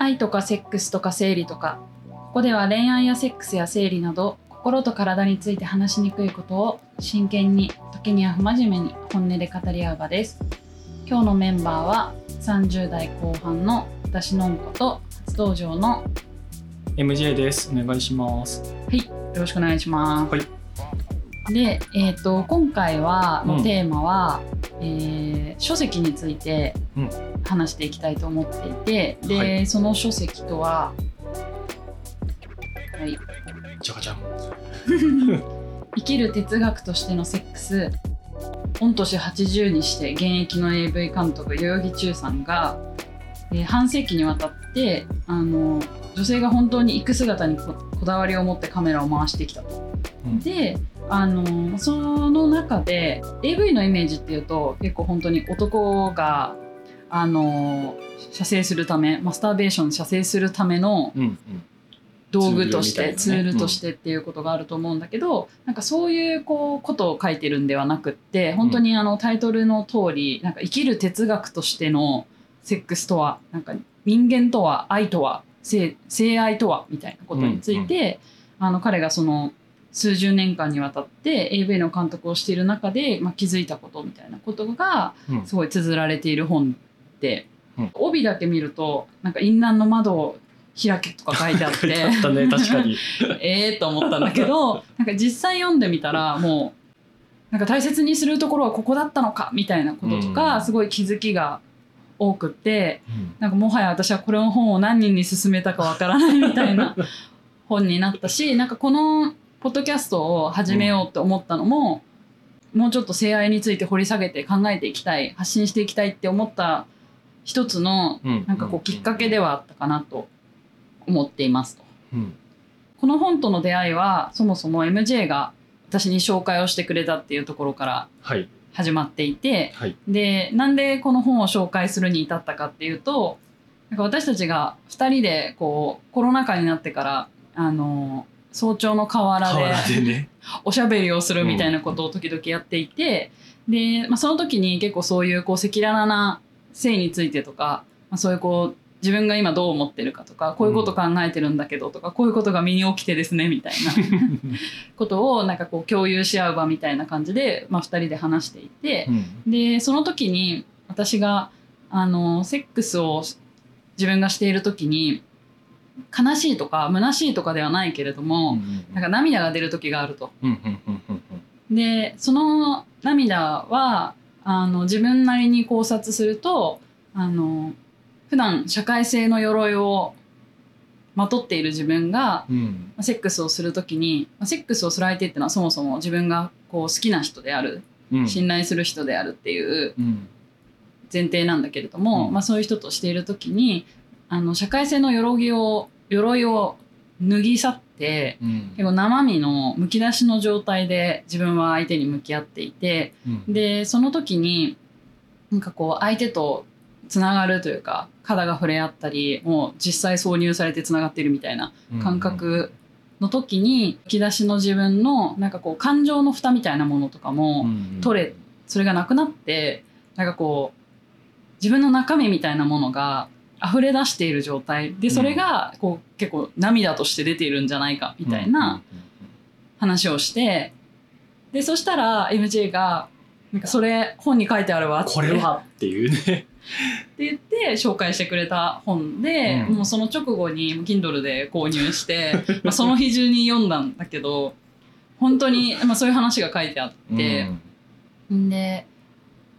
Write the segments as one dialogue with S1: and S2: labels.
S1: 愛とかセックスとか生理とかここでは恋愛やセックスや生理など心と体について話しにくいことを真剣に時には不真面目に本音で語り合う場です。今日のメンバーは30代後半の私のんこと初登場の
S2: MJ です。お願いします。
S1: はいよろしくお願いします、
S2: はい。
S1: で、えー、と今回は
S2: うん。
S1: のテーマは、えー書籍について
S2: うん
S1: 話していきたいと思っていて、で、
S2: はい
S1: その書籍とははい
S2: じゃかじゃん。
S1: 生きる哲学としてのセックス御年80にして現役の AV 監督代々木忠さんが、えー半世紀にわたってあの女性が本当に行く姿にここだわりを持ってカメラを回してきたと。
S2: うん
S1: であのその中で AV のイメージっていうと結構本当に男があの射精するためマスターベーション射精するための。道具としてツ
S2: ツール
S1: としてっていうことがあると思うんだけど、なんかそういうこうことを書いてるんではなくって本当にあのタイトルの通りなんか生きる哲学としてのセックスとはなんか人間とは愛とは性性愛とはみたいなことについて、あの彼がその数十年間にわたって AV の監督をしている中で、まあ、気づいたことみたいなことが
S2: うん。
S1: すごい綴られている本で、
S2: うん。
S1: 帯だけ見るとなんか陰南の窓を開けとか書いてあっ
S2: て。ね、確かに。
S1: ええと思ったんだけど なんか実際読んでみたらもうなんか大切にするところはここだったのかみたいなこととか、
S2: うん。
S1: すごい気づきが多くって
S2: うん。
S1: なんかもはや私はこれの本を何人に勧めたかわからないみたいな 本になったしなんかこのポッドキャストを始めようって思ったのも、もうちょっと性愛について掘り下げて考えていきたい発信していきたいって思った一つの
S2: うん
S1: なんかこうきっかけではあったかなと思っていますと。
S2: うん
S1: この本との出会いはそもそも MJ が私に紹介をしてくれたっていうところから
S2: はい。
S1: 始まっていて
S2: はい。
S1: でなんでこの本を紹介するに至ったかっていうとなんか私たちが2人でこうコロナ禍になってからあの早朝の河原
S2: 河
S1: で。おしゃべりをするみたいなことを時々やっていて、で、まあ、その時に結構そういうこう赤裸々な性についてとか、まあ、そういうこう自分が今どう思ってるかとかこういうこと考えてるんだけどとか、こういうことが身に起きてですねみたいな ことをなんかこう共有し合う場みたいな感じで、まあ、2人で話していて
S2: う、ん。
S1: でその時に私があのセックスを自分がしている時に悲しいとか虚しいとかではないけれども、なんか涙が出る時があると。
S2: うんうんうんうん。
S1: でその涙はあの自分なりに考察するとあの普段社会性の鎧をまとっている自分が
S2: うん。
S1: セックスをする時にまあセックスをする相手っていうのはそもそも自分がこう好きな人である
S2: うん。
S1: 信頼する人であるっていう
S2: うん。
S1: 前提なんだけれども、
S2: うん。
S1: まあ、そういう人としている時にあの社会性の鎧を鎧を脱ぎ去って
S2: うん。
S1: 結構生身のむき出しの状態で自分は相手に向き合っていて
S2: うん。
S1: でその時になんかこう相手とつながるというか肌が触れ合ったりもう実際挿入されてつながっているみたいな感覚の時にむき出しの自分のなんかこう感情の蓋みたいなものとかも取れそれがなくなってなんかこう自分の中身みたいなものが溢れ出している状態。でそれがこう結構涙として出ているんじゃないかみたいな話をして。でそしたら MJ が「なんかそれ本に書いてあるわ」って。
S2: これはっていうね。
S1: って言って紹介してくれた本で、
S2: うん。
S1: もうその直後に Kindle で購入して まあその日中に読んだんだけど本当に、まあ、そういう話が書いてあって。で、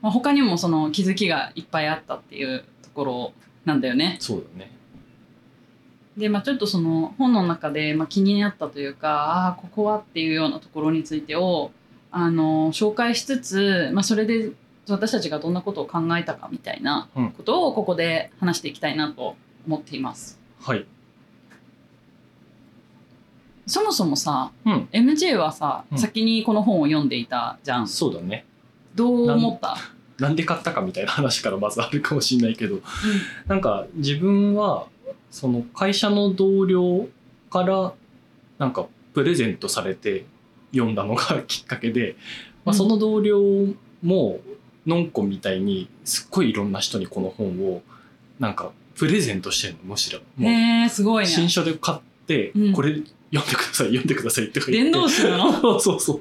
S1: まあ、他にもその気づきがいっぱいあったっていうところなんだよね。
S2: そうだね。
S1: で、まあ、ちょっとその本の中で、まあ、気になったというかああここはっていうようなところについてをあの紹介しつつ、まあ、それで私たちがどんなことを考えたかみたいな
S2: うん
S1: ことをここで話していきたいなと思っています。
S2: はい。
S1: そもそもさ
S2: うん。
S1: MJ はさ、
S2: うん
S1: 先にこの本を読んでいたじゃん。
S2: そうだね。
S1: どう思った？
S2: なんで買ったかみたいな話からまずあるかもしれないけど、なんか自分はその会社の同僚からなんかプレゼントされて読んだのがきっかけで、まあ、
S1: うん。
S2: その同僚ものんこみたいにすっごいいろんな人にこの本をなんかプレゼントしてんのむしろ。もう
S1: へえすごいね。
S2: 新書で買って、
S1: うん。
S2: これ読んでください読んでくださいって言って。
S1: 伝道師なの？
S2: そうそう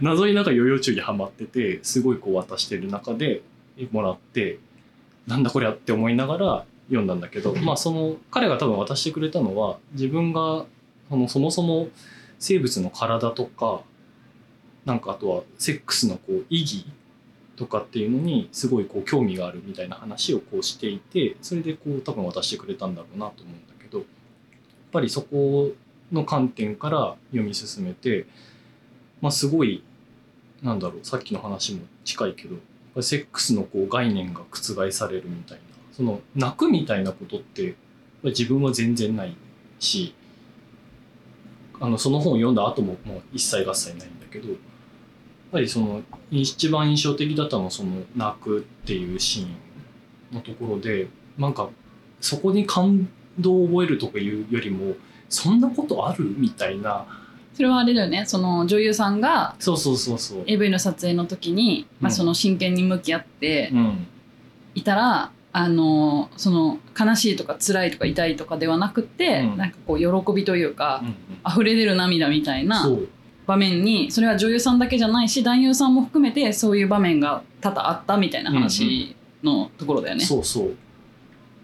S2: 謎になんかヨーヨー中にハマっててすごいこう渡してる中でもらってなんだこりゃって思いながら読んだんだけど、まあその彼が多分渡してくれたのは自分がそのそもそも生物の体とかなんかあとはセックスのこう意義とかっていうのにすごいこう興味があるみたいな話をこうしていてそれでこう多分渡してくれたんだろうなと思うんだけどやっぱりそこの観点から読み進めて、まあ、すごいなんだろうさっきの話も近いけどセックスのこう概念が覆されるみたいなその泣くみたいなことって自分は全然ないしあのその本を読んだ後ももう一切合切ないんだけどやっぱりその一番印象的だったのはその泣くっていうシーンのところでなんかそこに感動を覚えるとかいうよりもそんなことある？みたいな。
S1: それはあれだよね。その女優さんが
S2: そうそうそうそう。
S1: AV の撮影の時に、まあ、
S2: うん
S1: その真剣に向き合って
S2: うん。
S1: いたら、あのその悲しいとか辛いとか痛いとかではなくて、
S2: うん。
S1: なんかこう喜びというか、
S2: うん
S1: 溢れ出る涙みたいな場面にそれは女優さんだけじゃないし男優さんも含めてそういう場面が多々あったみたいな話のところだよね。
S2: そうそう。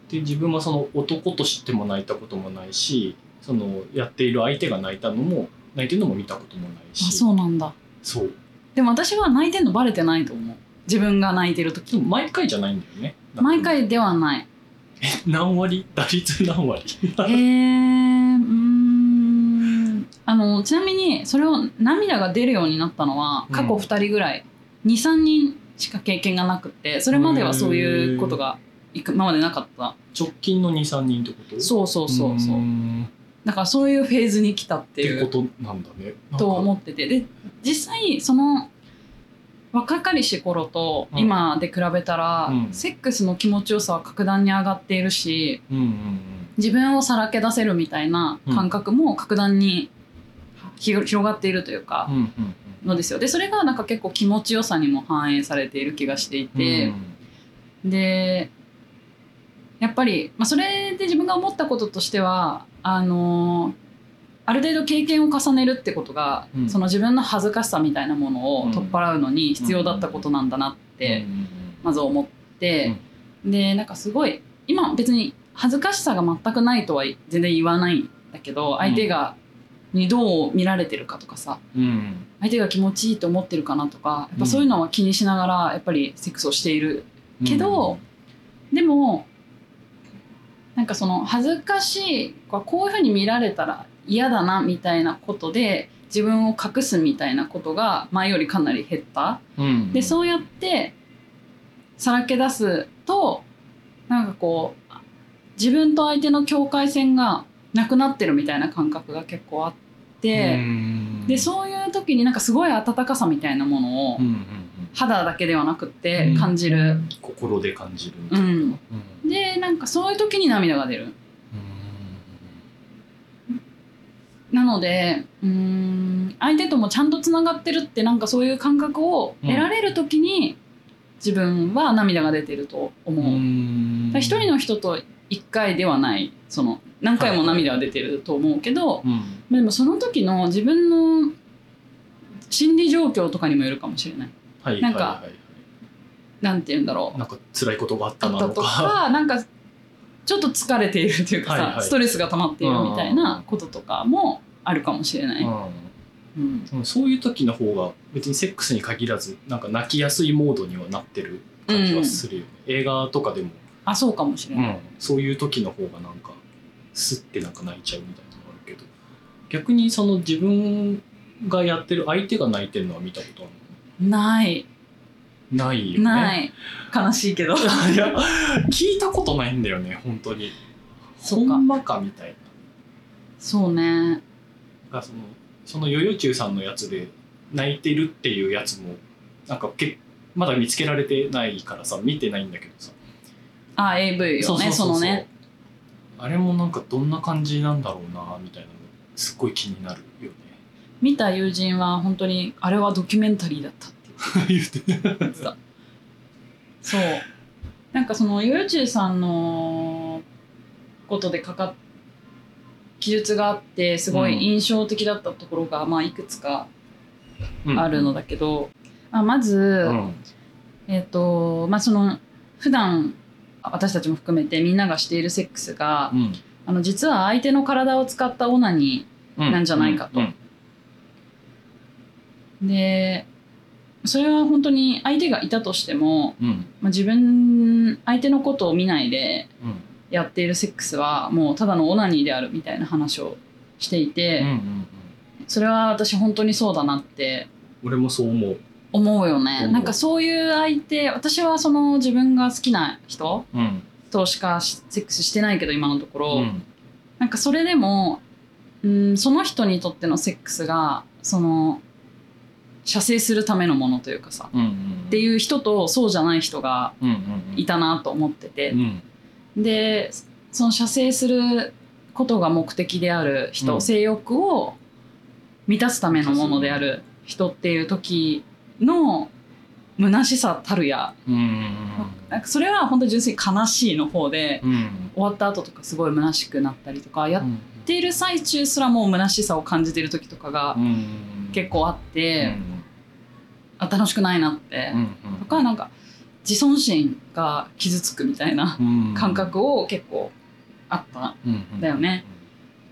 S2: で自分はその男としても泣いたこともないしそのやっている相手が泣いたのも泣いてるのも見たこともないし。
S1: あそうなんだ。
S2: そう。
S1: でも私は泣いてんのバレてないと思う。自分が泣いてる時。
S2: 毎回じゃないんだよね。
S1: 毎回ではない。
S2: 何割？打率何割？
S1: へ えうーん。あのちなみにそれを涙が出るようになったのは過去
S2: うん
S1: 2人ぐらい、23人しか経験がなくてそれまではそういうことが今までなかった。
S2: 直近の23人ってこと？
S1: そうそうそうそう。
S2: ー
S1: だからそういうフェーズに来たっていう
S2: ことなんだね。
S1: と思ってて。で実際その若かりし頃と
S2: うん。
S1: 今で比べたら、
S2: うん。
S1: セックスの気持ちよさは格段に上がっているし
S2: うんうん
S1: 自分をさらけ出せるみたいな感覚も格段にひ広がっているというか
S2: うんうんうん。
S1: のですよ。でそれがなんか結構気持ちよさにも反映されている気がしていて、でやっぱり、まあ、それで自分が思ったこととしてはあのある程度経験を重ねるってことが、
S2: うん。
S1: その自分の恥ずかしさみたいなものを取っ払うのに必要だったことなんだなってまず思って、でなんかすごい今別に恥ずかしさが全くないとは全然言わないんだけど相手がにどう見られてるかとかさ
S2: うん。うん
S1: 相手が気持ちいいと思ってるかなとかやっぱそういうのは気にしながらやっぱりセックスをしているけどでもなんかその恥ずかしいこういうふうに見られたら嫌だなみたいなことで自分を隠すみたいなことが前よりかなり減った。
S2: うん。
S1: でそうやってさらけ出すとなんかこう自分と相手の境界線がなくなってるみたいな感覚が結構あって、
S2: うん。
S1: でそういう時になんかすごい温かさみたいなものを
S2: うん
S1: 肌だけではなくって
S2: うん。
S1: 感じる、
S2: 心で感じるみたいな、
S1: うん。
S2: うん。
S1: でなんかそういう時に涙が出る。なのでうーん相手ともちゃんとつながってるってなんかそういう感覚を得られる時に自分は涙が出てると思う。
S2: う
S1: 一人の人と一回ではないその何回も涙は出てると思うけど、
S2: うん。
S1: でもその時の自分の心理状況とかにもよるかもしれない。
S2: はい
S1: なんか
S2: はいはい。はい
S1: なんて言うんだろう。
S2: なんか辛いことがあったなのか。
S1: かなんかちょっと疲れているというかさ、
S2: はいはい。
S1: ストレスが溜まっているみたいなこととかもあるかもしれない。うん。
S2: うん、そういう時の方が別にセックスに限らずなんか泣きやすいモードにはなってる感じはするよね、映画とかでも、
S1: あそうかもしれない。
S2: そういう時の方がなんかスッてなんか泣いちゃうみたいなのがあるけど。逆にその自分がやってる相手が泣いてるのは見たことある
S1: ない。
S2: のないよね。
S1: ない。悲しいけど。
S2: いや聞いたことないんだよね本当に。ほんまかみたいな。
S1: そうね。
S2: がそのそのヨヨチュウさんのやつで泣いてるっていうやつもなんかけまだ見つけられてないからさ見てないんだけどさ。
S1: あ AV よねそのね。
S2: あれもなんかどんな感じなんだろうなみたいなのすっごい気になるよね
S1: 見た友人は本当にあれはドキュメンタリーだったって
S2: 言って
S1: た。そう。なんかそのヨヨチュウさんのことでかか記述があってすごい印象的だったところが、まあ、いくつかあるのだけど、まあ、まず、
S2: うん。
S1: えっ、とまあその普段私たちも含めてみんながしているセックスが、
S2: うん。
S1: あの実は相手の体を使ったオナニ
S2: うん
S1: なんじゃないかと。
S2: うん。
S1: ーでそれは本当に相手がいたとしても、
S2: うん。
S1: まあ、自分相手のことを見ないで
S2: うん。
S1: やっているセックスはもうただのオナニーであるみたいな話をしていて、
S2: うんうんうん。
S1: それは私本当にそうだなって
S2: 俺もそう思う。
S1: 思うよね。なんかそういう相手私はその自分が好きな人
S2: うん。
S1: としかしセックスしてないけど今のところ、
S2: うん。
S1: なんかそれでもうんその人にとってのセックスがその射精するためのものというかさ
S2: うんうん
S1: っていう人とそうじゃない人が
S2: うんうん
S1: いたなと思ってて。
S2: う、ん。
S1: でその射精することが目的である人、
S2: うん。
S1: 性欲を満たすためのものである人っていう時の虚しさたるや、
S2: うんうん
S1: なんかそれは本当に純粋に悲しいの方で、
S2: うん。
S1: 終わった後とかすごい虚しくなったりとかやっ
S2: うん
S1: ている最中すらもう虚しさを感じている時とかが
S2: うん。
S1: 結構あって、
S2: うん
S1: あ楽しくないなって、
S2: うん
S1: とかなんか自尊心が傷つくみたいな
S2: うん。
S1: 感覚を結構あった
S2: うん
S1: だよね。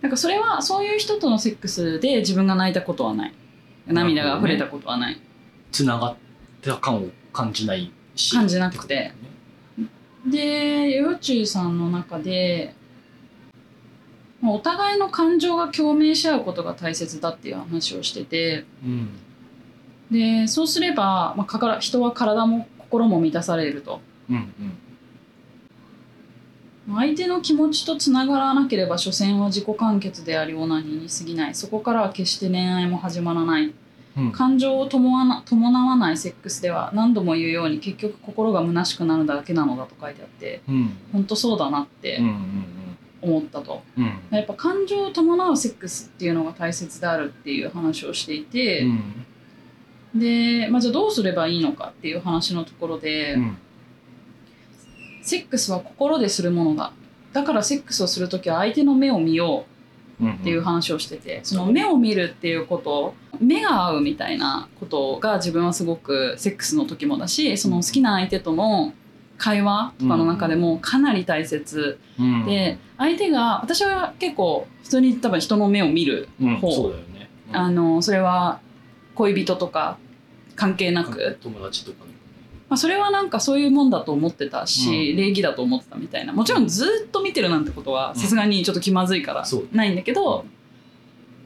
S1: なんかそれはそういう人とのセックスで自分が泣いたことはない。涙が溢れたことはない、
S2: つながった感を感じないし。
S1: 感じなくて。
S2: って
S1: でヨヨチュウさんの中でまあお互いの感情が共鳴し合うことが大切だっていう話をしてて。
S2: ことね
S1: でそうすれば、まあ、かから人は体も心も満たされると。
S2: うんうん。
S1: 相手の気持ちとつながらなければ所詮は自己完結でありオナニーに過ぎない。そこからは決して恋愛も始まらない。
S2: うん。
S1: 感情を伴わな伴わないセックスでは何度も言うように結局心が虚しくなるだけなのだと書いてあって
S2: うん。
S1: 本当そうだなって
S2: うんうん
S1: 思ったと、
S2: うんうん。
S1: やっぱ感情を伴うセックスっていうのが大切であるっていう話をしていて、
S2: うん
S1: で、まあ、じゃあどうすればいいのかっていう話のところで、
S2: うん。
S1: セックスは心でするものだ。だからセックスをする時は相手の目を見よう
S2: うん
S1: っていう話をしててその目を見るっていうこと目が合うみたいなことが自分はすごくセックスの時もだしその好きな相手との会話とかの中でもかなり大切
S2: うん
S1: で相手が私は結構普通に多分人の目を見る
S2: うん
S1: 方
S2: そうだよね。うん。
S1: あのそれは恋人とか関係なく、
S2: 友達とかね。
S1: まあ、それはなんかそういうもんだと思ってたし、
S2: うん。
S1: 礼儀だと思ってたみたいな。もちろんずっと見てるなんてことは
S2: うん。
S1: さすがにちょっと気まずいからないんだけど、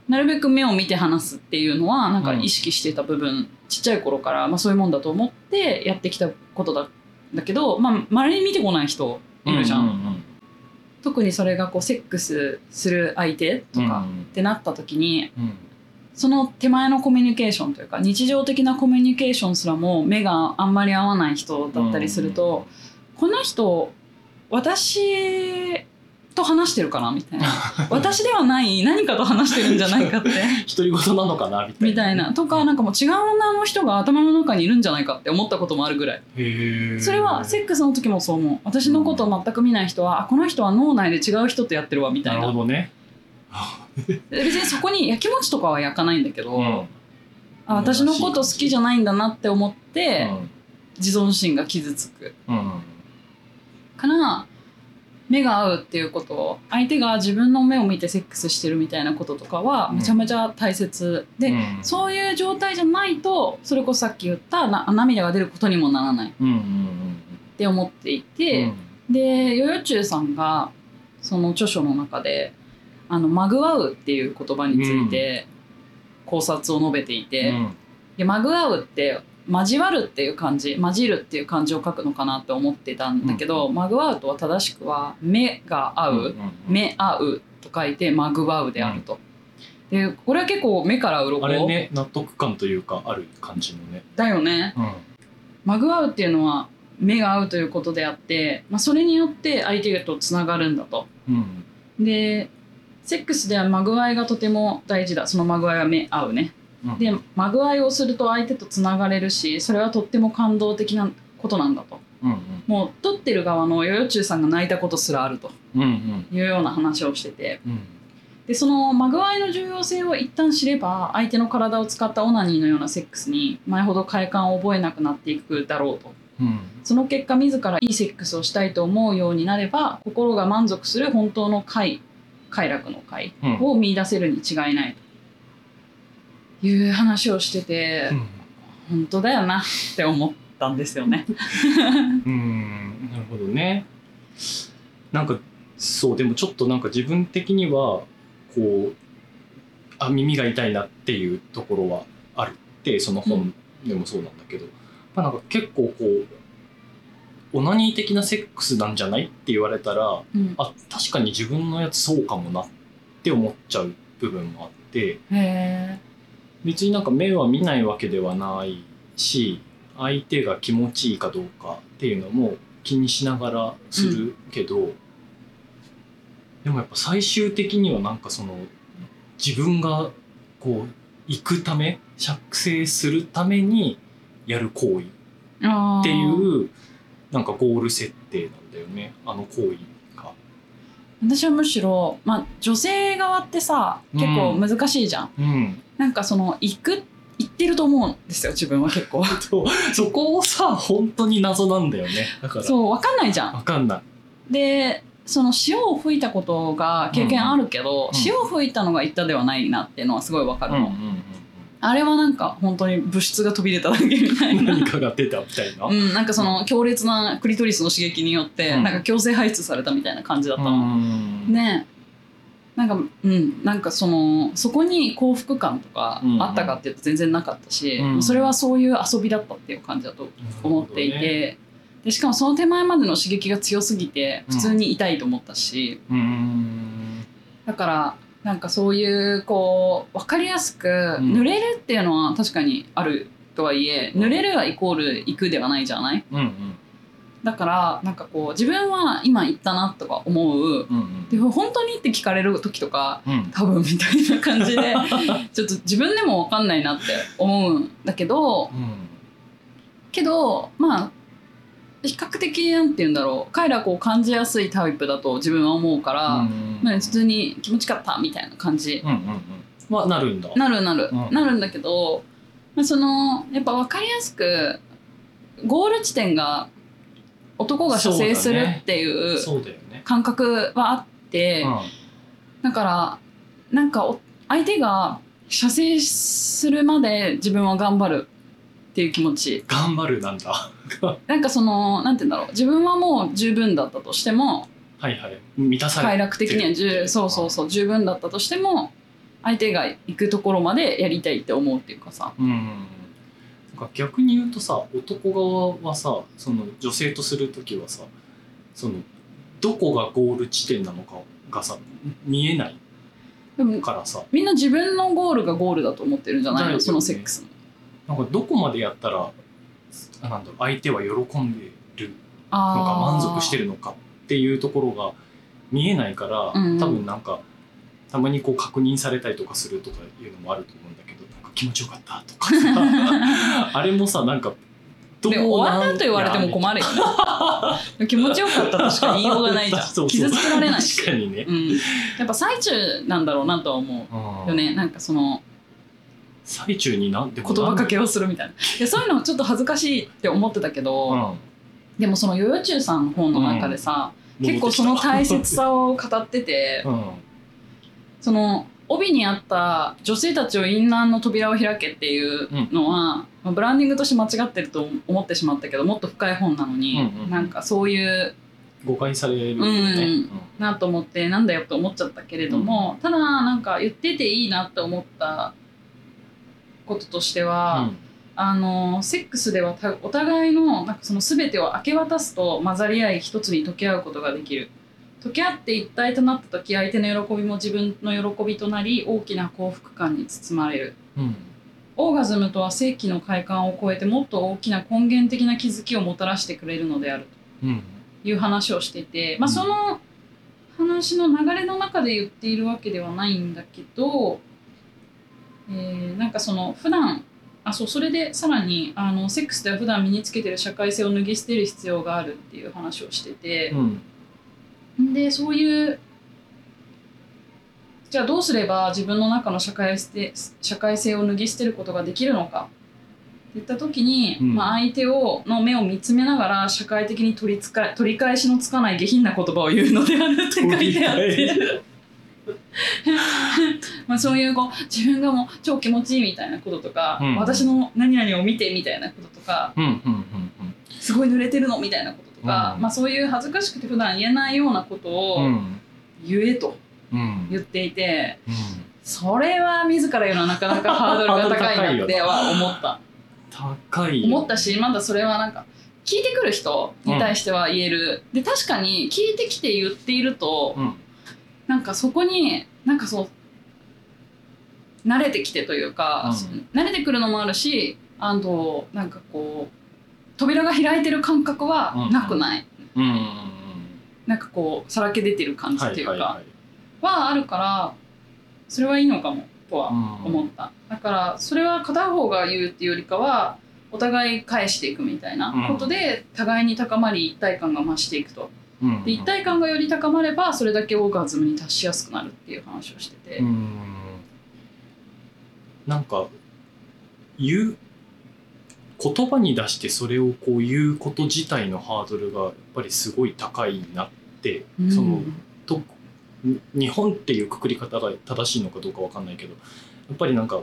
S1: なるべく目を見て話すっていうのはなんか意識してた部分、ちっちゃい頃から、まあ、そういうもんだと思ってやってきたことだだけどまあ周りに見てこない人いるじゃん、
S2: うんうん
S1: 特にそれがこうセックスする相手と
S2: うん
S1: かってなった時に、
S2: うん
S1: その手前のコミュニケーションというか日常的なコミュニケーションすらも目があんまり合わない人だったりすると、この人私と話してるかなみたいな。私ではない何かと話してるんじゃないかって。
S2: 独り言なのかなみたいな。
S1: みたいなとかなんかもう違う女の人が頭の中にいるんじゃないかって思ったこともあるぐらい。それはセックスの時もそう思う。私のことを全く見ない人はあこの人は脳内で違う人とやってるわみた
S2: な。いる
S1: な
S2: ほどね
S1: 別にそこにやきもちとかは焼かないんだけど、
S2: うん。
S1: あ私のこと好きじゃないんだなって思って、
S2: うん。
S1: 自尊心が傷つく。
S2: うん。
S1: から目が合うっていうことを相手が自分の目を見てセックスしてるみたいなこととかはめちゃめちゃ大切、で、
S2: うん。
S1: そういう状態じゃないとそれこそさっき言ったな涙が出ることにもならない。って思っていて、でヨヨチュウさんがその著書の中で「あのまぐわう」っていう言葉について考察を述べていて、
S2: うん。
S1: でまぐわうって交わるっていう漢字混じるっていう漢字を書くのかなって思ってたんだけど、まぐわうとは正しくは目が合う、目合うと書いてまぐわうであると。でこれは結構目から鱗。
S2: あれね納得感というかある感じのね。
S1: だよね。
S2: うん。
S1: まぐわうっていうのは目が合うということであって、まあ、それによって相手とつながるんだと。
S2: うん。
S1: でセックスではまぐわいがとても大事だ。そのまぐわいは目合うね。
S2: うん。
S1: でまぐわいをすると相手とつながれるしそれはとっても感動的なことなんだと。
S2: うんうん。
S1: もう撮ってる側のヨヨチュウさんが泣いたことすらあると。
S2: うんうん。
S1: いうような話をしてて。
S2: うん。
S1: でそのまぐわいの重要性を一旦知れば相手の体を使ったオナニーのようなセックスに前ほど快感を覚えなくなっていくだろうと。
S2: うん。
S1: その結果自らいいセックスをしたいと思うようになれば心が満足する本当の快快楽の快
S2: うん。
S1: を見出せるに違いないという話をしてて、
S2: うん。
S1: 本当だよなって思ったんですよね。
S2: うん。なるほどね。なんかそうでもちょっとなんか自分的にはこうあ耳が痛いなっていうところはあるってその本でもそうなんだけど、まあ、なんか結構こうオナニー的なセックスなんじゃない？って言われたら
S1: うん、
S2: あ確かに自分のやつそうかもなって思っちゃう部分もあって。
S1: へ
S2: 別になんか目は見ないわけではないし相手が気持ちいいかどうかっていうのも気にしながらするけど、でもやっぱ最終的にはなんかその自分がこう行くため釈生するためにやる行為っていうなんかゴール設定なんだよね。あの行為が。
S1: 私はむしろ、まあ、女性側ってさ結構難しいじゃん、
S2: うん、
S1: なんかその行く行ってると思うんですよ自分は結構。
S2: そこをさ本当に謎なんだよね。だから。
S1: そう分かんないじゃん。
S2: わかんない。
S1: でその潮を吹いたことが経験あるけど、
S2: うん。
S1: 潮を吹いたのが言ったではないなっていうのはすごい分かるの、
S2: うんうんうん
S1: あれはなんか本当に物質が飛び出ただけみたい
S2: うん、
S1: な。
S2: 何かが出たみたいな。
S1: うん、なんかその強烈なクリトリスの刺激によって、
S2: うん。
S1: なんか強制排出されたみたいな感じだったの。
S2: うん。
S1: ね。なんかうん。なんかそのそこに幸福感とか
S2: うん。
S1: あったかっていうと全然なかったし、
S2: うん。
S1: それはそういう遊びだったっていう感じだと思っていて、
S2: なる
S1: でしかもその手前までの刺激が強すぎて
S2: うん
S1: 普通に痛いと思ったし、
S2: うん。
S1: だからなんかそういうこう分かりやすく
S2: ん。
S1: 濡れるっていうのは確かにあるとはいえ濡れるがイコール行くではないじゃない？
S2: うんうん。
S1: だからなんかこう自分は今行ったなとか思う。
S2: うんうん。
S1: でも本当にって聞かれる時とか
S2: うん。
S1: 多分みたいな感じで ちょっと自分でも分かんないなって思うんだけどけどまあ比較的なんて言うんだろう。快楽を感じやすいタイプだと自分は思うから、
S2: うん
S1: まあ、普通に気持ちよかったみたいな感じ。
S2: うんうんうん。はなるんだ。
S1: なるなる、
S2: うん
S1: なるんだけど、まあ、そのやっぱ分かりやすくゴール地点が男が射精するっていう。感覚はあって、
S2: うん。
S1: だからなんかお相手が射精するまで自分は頑張るっていう気持ち。
S2: 頑張るなんだ。
S1: なんかそのなんて言うんだろう。自分はもう十分だったとしても
S2: はいはい。満たされ
S1: 快楽的には十そうそうそう十分だったとしても相手が行くところまでやりたいって思うっていうかさ。
S2: うん。なんか逆に言うとさ男側はさその女性とする時はさそのどこがゴール地点なのかがさ見えない
S1: でも
S2: からさ。
S1: みんな自分のゴールがゴールだと思ってるんじゃないの、
S2: ね。
S1: そのセックスも
S2: なんかどこまでやったらあなんだろう相手は喜んでる
S1: あ
S2: のか
S1: ー。
S2: 満足してるのかっていうところが見えないから、多分なんかたまにこう確認されたりとかするとかいうのもあると思うんだけどなんか気持ちよかったとかさ あれもさなんかど
S1: でも終わったと言われても
S2: る
S1: 困るよね。気持ちよかったとしか言いようがないじゃん。傷つけられないし。
S2: 確かにね、
S1: うん、やっぱ最中なんだろうなとは思うよね。なんかその
S2: 最中になんで
S1: 言葉かけをするみたいな。いやそういうのちょっと恥ずかしいって思ってたけど、
S2: うん。
S1: でもそのヨヨチュウさんの本の中でさ、結構その大切さを語ってて
S2: うん。
S1: その帯にあった女性たちを淫乱の扉を開けっていうのは、まあブランディングとして間違ってると思ってしまったけどもっと深い本なのに、
S2: うんうん。
S1: なんかそういう
S2: 誤解されるよね、
S1: うんなと思ってなんだよと思っちゃったけれども、ただなんか言ってていいなって思ったこととして
S2: うん。
S1: は、あのセックスではたお互いのなんかその全てを明け渡すと混ざり合い一つに溶け合うことができる。溶け合って一体となった時相手の喜びも自分の喜びとなり大きな幸福感に包まれる。
S2: うん。
S1: オーガズムとは正規の快感を超えてもっと大きな根源的な気づきをもたらしてくれるのである。
S2: うん。
S1: という話をしていて、まあ、
S2: うん
S1: その話の流れの中で言っているわけではないんだけど、えーなんかその普段あそうそれでさらにあのセックスでは普段身につけてる社会性を脱ぎ捨てる必要があるっていう話をしてて、
S2: うん。
S1: でそういうじゃあどうすれば自分の中の社会性社会性を脱ぎ捨てることができるのか。っていった時に、
S2: うん。
S1: まあ、相手をの目を見つめながら社会的に取りつか取り返しのつかない下品な言葉を言うのであるって書いてあって まあそういうこう自分がもう超気持ちいいみたいなこととか、
S2: うん。
S1: 私の何々を見てみたいなこととか
S2: うんうんうん
S1: すごい濡れてるのみたいなこととか、
S2: うん。
S1: まあ、そういう恥ずかしくて普段言えないようなこと
S2: うんう
S1: を
S2: ん。
S1: 言えと
S2: うん。
S1: 言っていて、
S2: うん。
S1: それは自ら言うのはなかなかハードルが 高いなっては思った。
S2: 高いよ。
S1: 思ったしまだそれはなんか聞いてくる人に対しては言える、で確かに聞いてきて言っていると、
S2: うん
S1: なんかそこになんかそう慣れてきてというか、
S2: う
S1: 慣れてくるのもあるしあとなんかこう扉が開いてる感覚はなくない、
S2: うん。うんうん
S1: なんかこうさらけ出てる感じっていうか、
S2: はいは
S1: あるからそれはいいのかもとは思った、だからそれは片方が言うっていうよりかはお互い返していくみたいなことで、互いに高まり一体感が増していくとで一体感がより高まればそれだけオーガズムに達しやすくなるっていう話をしてて、
S2: うん。なんか言う言葉に出してそれをこう言うこと自体のハードルがやっぱりすごい高いなって、
S1: うん。
S2: そのとに日本っていうくくり方が正しいのかどうかわかんないけどやっぱりなんか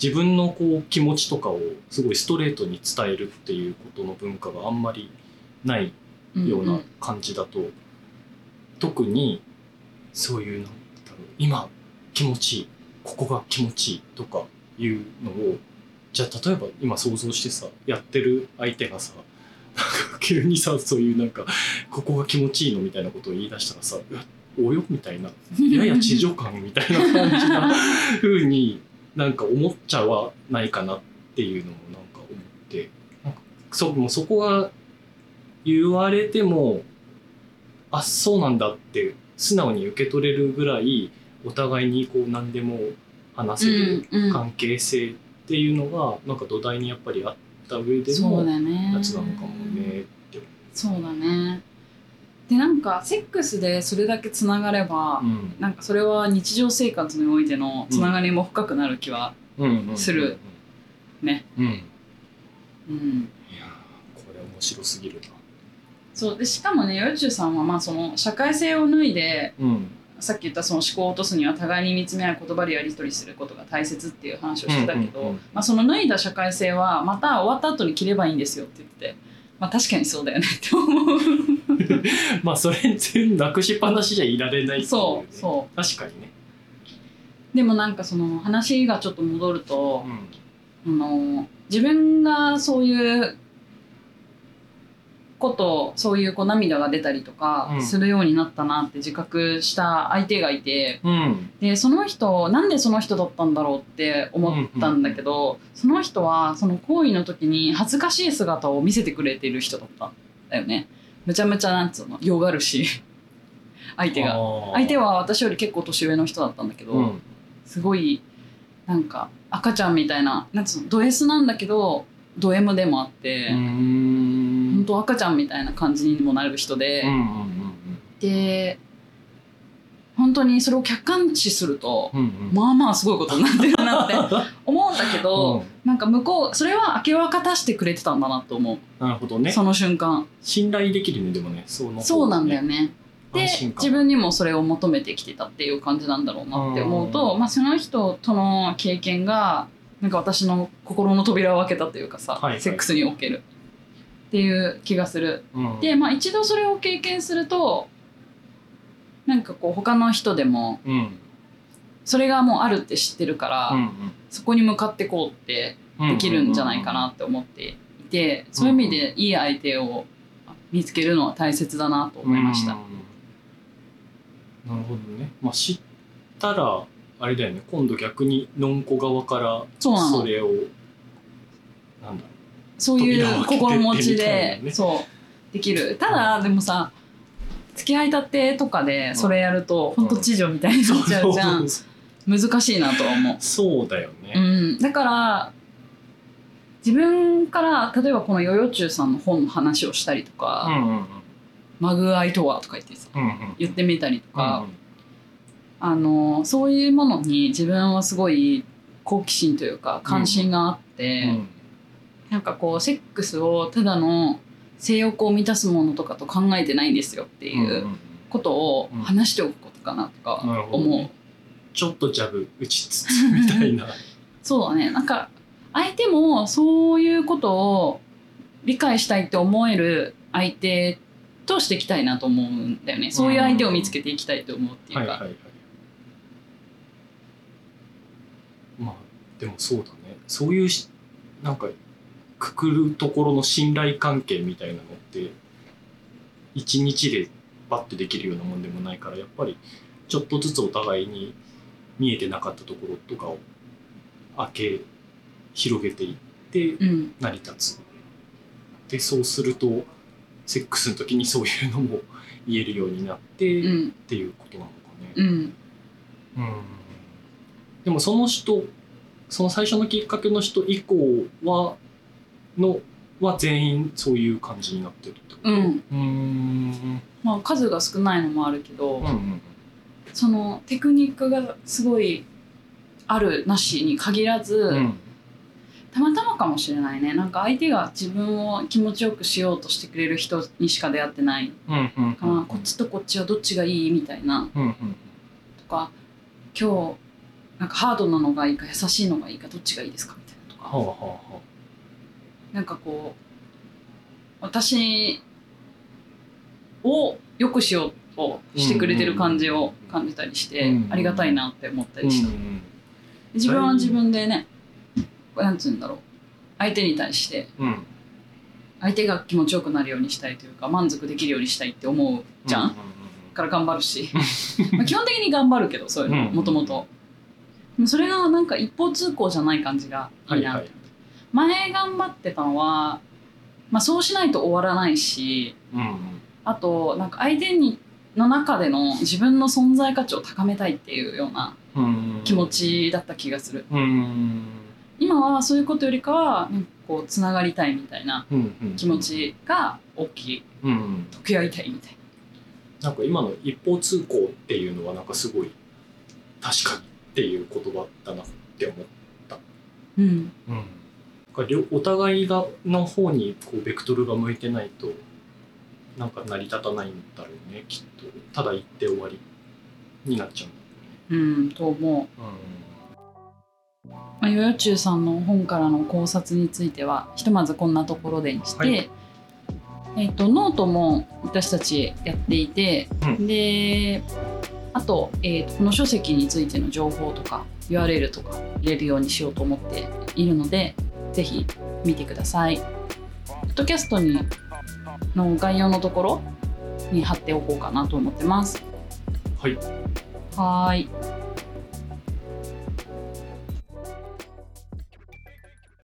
S2: 自分のこう気持ちとかをすごいストレートに伝えるっていうことの文化があんまりないような感じだと、特にそういうなんだろう今気持ちいいここが気持ちいいとかいうのをじゃあ例えば今想像してさやってる相手がさなんか急にさそういうなんかここが気持ちいいのみたいなことを言い出したらさおよみたいなやや地上感みたいな感じな風になんか思っちゃわないかなっていうのもなんか思ってなんかそもうそこが言われてもあそうなんだって素直に受け取れるぐらいお互いにこう何でも話せる関係性っていうのがなんか土台にやっぱりあった上で
S1: そう
S2: の
S1: だね
S2: やつなのかもねって。
S1: そうだねでなんかセックスでそれだけつながれば、
S2: うん
S1: なんかそれは日常生活においてのつながりも深くなる気は、するね。
S2: うん。い
S1: うん、
S2: やーこれ面白すぎるな。
S1: そうでしかもねヨチュさんはまあその社会性を脱いで
S2: うん。
S1: さっき言ったその思考を落とすには互いに見つめ合い言葉でやり取りすることが大切っていう話をしてたけど、まあ、その脱いだ社会性はまた終わった後に着ればいいんですよって言ってて、まあ、確かにそうだよねって思う
S2: まあそれ全然なくしっぱなしじゃいられないってい
S1: そう
S2: ね
S1: そ
S2: 確かにね。
S1: でもなんかその話がちょっと戻ると
S2: う、ん。
S1: あの自分がそういうことそういうこう涙が出たりとか
S2: うん。
S1: するようになったなって自覚した相手がいて、
S2: うん。
S1: でその人なんでその人だったんだろうって思ったんだけど、その人はその行為の時に恥ずかしい姿を見せてくれてる人だったんだよね。むちゃむちゃなんつうのよがるし。相手が。相手
S2: は、
S1: は私より結構年上の人だったんだけど、
S2: うん。
S1: すごいなんか赤ちゃんみたいななんつうのド S なんだけどド M でもあって、当赤ちゃんみたいな感じにもなる人で、
S2: うんうん
S1: で本当にそれを客観視すると、
S2: うんうん。うんうん。
S1: まあまあすごいことになってるなって 思うんだけど、
S2: うん。
S1: なんか向こうそれは明け渡かしてくれてたんだなと思う、
S2: なるほどね。
S1: その瞬間。
S2: 信頼できるね、でもね、そのね
S1: そうなんだよね。で自分にもそれを求めてきてたっていう感じなんだろうなって思うと、まあ、その人との経験がなんか私の心の扉を開けたというかさ、
S2: はいはい。
S1: セックスにおけるっていう気がする。
S2: うん。
S1: で、まあ、一度それを経験するとなんかこう他の人でも
S2: うん。
S1: それがもうあるって知ってるから、
S2: うん
S1: そこに向かってこうって
S2: うん
S1: できるんじゃないかなって思っていて、そういう意味でいい相手を見つけるのは大切だなと思いました。
S2: うんなるほどね。まあ知ったらあれだよね。今度逆にのんこ側から
S1: そ
S2: れをなんだろ
S1: そういう心持ちで、
S2: なね
S1: そうできる。ただでもさ付き合いたてとかでそれやると、ほん。と知女みたいになっちゃうじゃん。難しいなとは思う、
S2: そうだよ
S1: う
S2: ね。
S1: ん、だから自分から例えばこのヨヨチュウさんの本の話をしたりと
S2: う
S1: か、
S2: んうん。
S1: マグアイとはとか言ってさ
S2: うんうん。
S1: 言ってみたりとか、
S2: うん。
S1: あのそういうものに自分はすごい好奇心というか関心があって、
S2: うん
S1: なんかこうセックスをただの性欲を満たすものとかと考えてないんですよって
S2: うん
S1: いうことを話しておくことかなとか
S2: なるほど
S1: 思う。
S2: ねちょっとジャブ打ちつつみたいな。
S1: そうだね。なんか相手もそういうことを理解したいって思える相手としていきたいなと思うんだよね。そういう相手を見つけていきたいと思うっていうか、
S2: はいはいはい。まあでもそうだね。そういうしなんかくくるところの信頼関係みたいなのって一日でバッてできるようなもんでもないからやっぱりちょっとずつお互いに見えてなかったところとかを開け広げていって
S1: うん。
S2: 成り立つ。でそうするとセックスの時にそういうのも言えるようになって、っ
S1: うん。
S2: ていうことなのかね。
S1: うん。
S2: うん。でもその人その最初のきっかけの人以降はのは全員そういう感じになってるってこと？
S1: うん。
S2: うーん。
S1: まあ数が少ないのもあるけど、
S2: うんうん
S1: そのテクニックがすごいあるなしに限らず、
S2: うん。
S1: たまたまかもしれないね。なんか相手が自分を気持ちよくしようとしてくれる人にしか出会ってない。
S2: うんうん
S1: こっちとこっちはどっちがいいみたいな。
S2: うんうん
S1: とか今日なんかハードなのがいいか優しいのがいいかどっちがいいですかみたいなとか。
S2: はあはあは
S1: なんかこう私をよくしようとしてくれてる感じを感じたりして
S2: うん。
S1: ありがたいなって思った
S2: あ
S1: りした。自分は自分でねなんつうんだろう。相手に対して
S2: うん。
S1: 相手が気持ちよくなるようにしたいというか満足できるようにしたいって思うじゃん、
S2: うん
S1: から頑張るし。まあ基本的に頑張るけどそういうの
S2: うん。
S1: もともとそれがなんか一方通行じゃない感じがいいな、
S2: はいはい
S1: 前頑張ってたのは、まあ、そうしないと終わらないし
S2: うんうん
S1: あとなんか相手にの中での自分の存在価値を高めたいっていうような
S2: うん
S1: 気持ちだった気がする。
S2: うん
S1: 今はそういうことよりかはなんかこうつながりたいみたいな気持ちが大きい。
S2: うんうん。
S1: 溶け合いたいみたい
S2: なんか今の一方通行っていうのはなんかすごい確かにっていう言葉だなって思う。
S1: なうん。
S2: うん、お互いがの方にこうベクトルが向いてないとなんか成り立たないんだろうねきっと。ただ言って終わりになっちゃう
S1: うんと思う。
S2: うね。
S1: まあ、ヨヨチュウさんの本からの考察についてはひとまずこんなところでにして、
S2: はい。
S1: えっとノートも私たちやっていて、
S2: う
S1: であと,、えーとこの書籍についての情報とか URL とか入れるようにしようと思っているのでぜひ見てください。ポッドキャストにの概要のところに貼っておこうかなと思ってます。
S2: はい
S1: はーい。